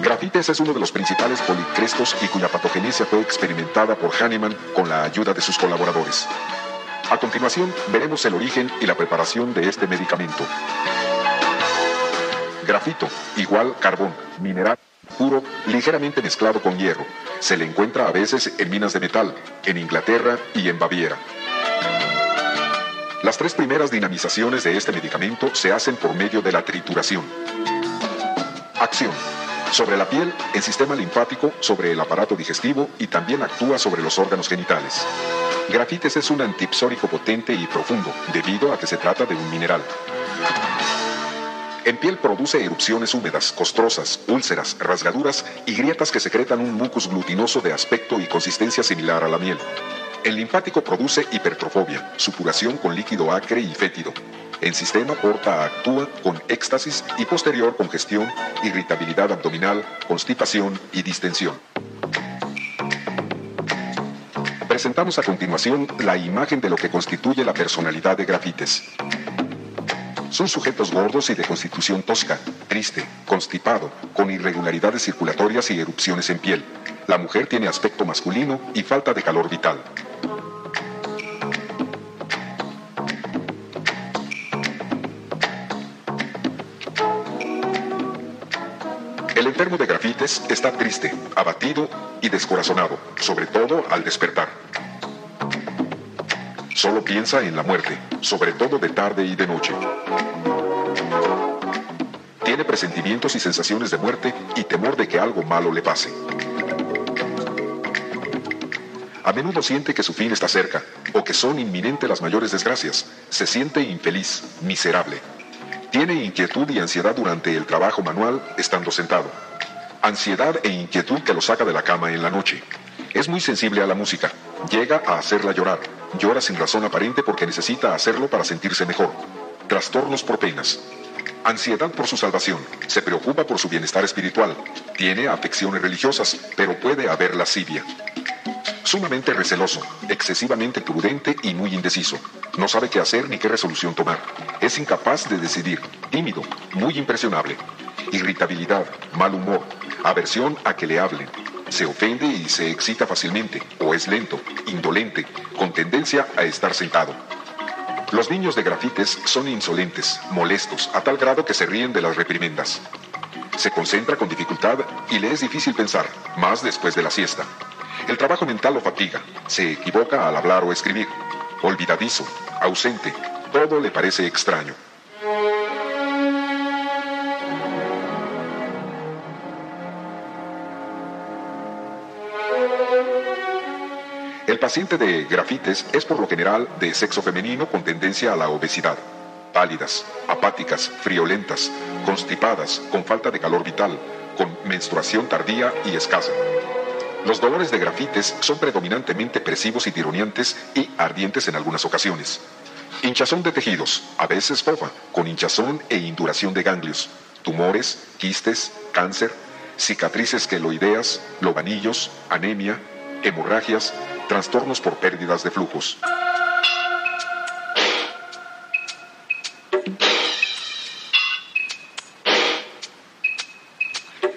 Grafites es uno de los principales policrestos y cuya patogenesia fue experimentada por Hahnemann con la ayuda de sus colaboradores. A continuación, veremos el origen y la preparación de este medicamento. Grafito, igual carbón, mineral puro, ligeramente mezclado con hierro. Se le encuentra a veces en minas de metal, en Inglaterra y en Baviera. Las tres primeras dinamizaciones de este medicamento se hacen por medio de la trituración. Acción. Sobre la piel, el sistema linfático, sobre el aparato digestivo y también actúa sobre los órganos genitales. Grafites es un antipsórico potente y profundo, debido a que se trata de un mineral. En piel produce erupciones húmedas, costrosas, úlceras, rasgaduras y grietas que secretan un mucus glutinoso de aspecto y consistencia similar a la miel. El linfático produce hipertrofobia, supuración con líquido acre y fétido. En sistema porta actúa con éxtasis y posterior congestión, irritabilidad abdominal, constipación y distensión. Presentamos a continuación la imagen de lo que constituye la personalidad de Grafites. Son sujetos gordos y de constitución tosca, triste, constipado, con irregularidades circulatorias y erupciones en piel. La mujer tiene aspecto masculino y falta de calor vital. Enfermo de grafites está triste, abatido y descorazonado, sobre todo al despertar. Solo piensa en la muerte, sobre todo de tarde y de noche. Tiene presentimientos y sensaciones de muerte y temor de que algo malo le pase. A menudo siente que su fin está cerca o que son inminentes las mayores desgracias. Se siente infeliz, miserable. Tiene inquietud y ansiedad durante el trabajo manual estando sentado. Ansiedad e inquietud que lo saca de la cama en la noche. Es muy sensible a la música. Llega a hacerla llorar. Llora sin razón aparente porque necesita hacerlo para sentirse mejor. Trastornos por penas. Ansiedad por su salvación. Se preocupa por su bienestar espiritual. Tiene afecciones religiosas, pero puede haber lascivia. Sumamente receloso, excesivamente prudente y muy indeciso. No sabe qué hacer ni qué resolución tomar. Es incapaz de decidir, tímido, muy impresionable. Irritabilidad, mal humor, aversión a que le hablen. Se ofende y se excita fácilmente, o es lento, indolente, con tendencia a estar sentado. Los niños de grafites son insolentes, molestos, a tal grado que se ríen de las reprimendas. Se concentra con dificultad y le es difícil pensar, más después de la siesta. El trabajo mental lo fatiga, se equivoca al hablar o escribir, olvidadizo, ausente, todo le parece extraño. El paciente de grafites es por lo general de sexo femenino con tendencia a la obesidad, pálidas, apáticas, friolentas, constipadas, con falta de calor vital, con menstruación tardía y escasa. Los dolores de grafites son predominantemente presivos y tironeantes y ardientes en algunas ocasiones. Hinchazón de tejidos, a veces fofa, con hinchazón e induración de ganglios, tumores, quistes, cáncer, cicatrices queloideas, lobanillos, anemia, hemorragias, trastornos por pérdidas de flujos.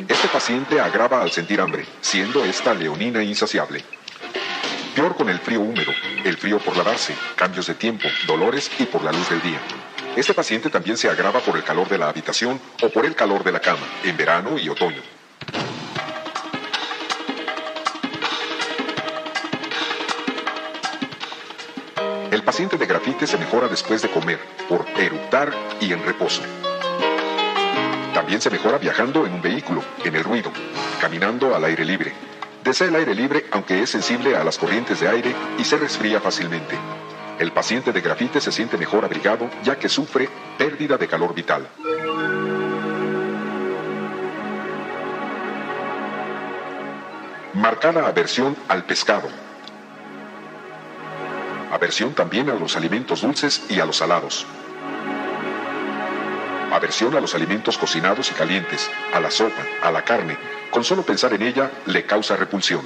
Este paciente agrava al sentir hambre, siendo esta leonina insaciable. Peor con el frío húmedo, el frío por lavarse, cambios de tiempo, dolores y por la luz del día. Este paciente también se agrava por el calor de la habitación o por el calor de la cama, en verano y otoño. El paciente de grafite se mejora después de comer, por eructar y en reposo. También se mejora viajando en un vehículo, en el ruido, caminando al aire libre. Desea el aire libre aunque es sensible a las corrientes de aire y se resfría fácilmente. El paciente de grafite se siente mejor abrigado ya que sufre pérdida de calor vital. Marcada aversión al pescado. Aversión también a los alimentos dulces y a los salados. Aversión a los alimentos cocinados y calientes, a la sopa, a la carne. Con solo pensar en ella le causa repulsión.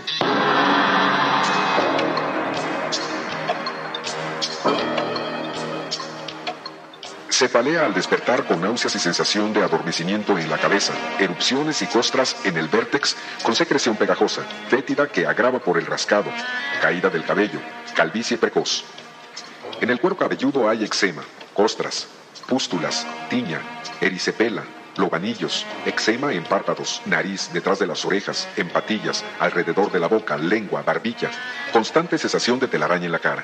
Cefalea al despertar con náuseas y sensación de adormecimiento en la cabeza, erupciones y costras en el vértex con secreción pegajosa, fétida que agrava por el rascado, caída del cabello, calvicie precoz. En el cuero cabelludo hay eczema, costras, pústulas, tiña, ericepela, lobanillos, eczema en párpados, nariz, detrás de las orejas, en patillas, alrededor de la boca, lengua, barbilla, constante cesación de telaraña en la cara.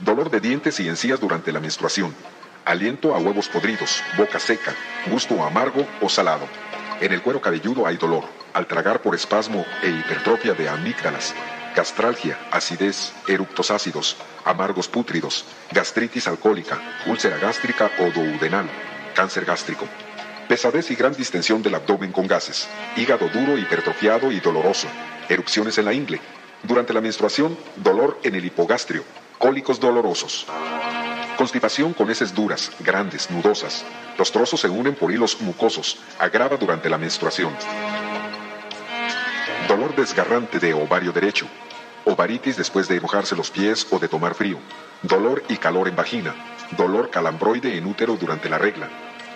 Dolor de dientes y encías durante la menstruación, aliento a huevos podridos, boca seca, gusto amargo o salado. En el cuero cabelludo hay dolor, al tragar por espasmo e hipertrofia de amígdalas, gastralgia, acidez, eructos ácidos, amargos pútridos, gastritis alcohólica, úlcera gástrica o duodenal, cáncer gástrico. Pesadez y gran distensión del abdomen con gases, hígado duro, hipertrofiado y doloroso, erupciones en la ingle. Durante la menstruación, dolor en el hipogastrio, cólicos dolorosos. Constipación con heces duras, grandes, nudosas. Los trozos se unen por hilos mucosos, agrava durante la menstruación. Dolor desgarrante de ovario derecho. Ovaritis después de enojarse los pies o de tomar frío. Dolor y calor en vagina. Dolor calambroide en útero durante la regla.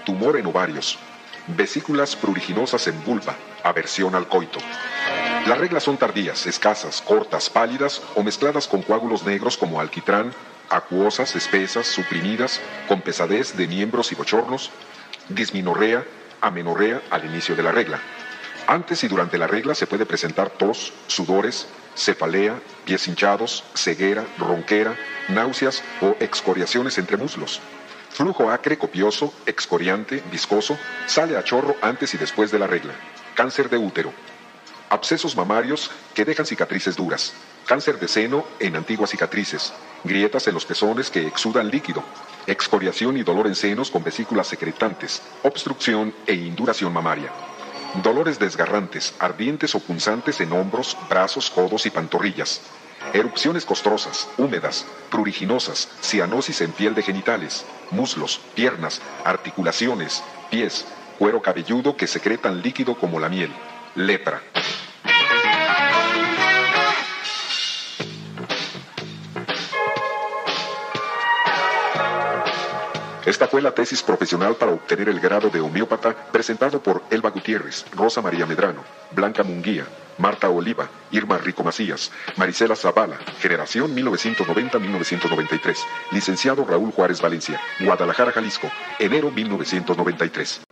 Tumor en ovarios. Vesículas pruriginosas en vulva. Aversión al coito. Las reglas son tardías, escasas, cortas, pálidas o mezcladas con coágulos negros como alquitrán, acuosas, espesas, suprimidas, con pesadez de miembros y bochornos, disminorrea, amenorrea al inicio de la regla. Antes y durante la regla se puede presentar tos, sudores, cefalea, pies hinchados, ceguera, ronquera, náuseas o excoriaciones entre muslos. Flujo acre, copioso, excoriante, viscoso, sale a chorro antes y después de la regla. Cáncer de útero. Abscesos mamarios que dejan cicatrices duras. Cáncer de seno en antiguas cicatrices. Grietas en los pezones que exudan líquido. Excoriación y dolor en senos con vesículas secretantes. Obstrucción e induración mamaria. Dolores desgarrantes, ardientes o punzantes en hombros, brazos, codos y pantorrillas. Erupciones costrosas, húmedas, pruriginosas, cianosis en piel de genitales, muslos, piernas, articulaciones, pies, cuero cabelludo que secretan líquido como la miel. Lepra. Esta fue la tesis profesional para obtener el grado de homeópata presentado por Elba Gutiérrez, Rosa María Medrano, Blanca Munguía, Marta Oliva, Irma Rico Macías, Marisela Zavala, generación 1990-1993, licenciado Raúl Juárez Valencia, Guadalajara, Jalisco, enero 1993.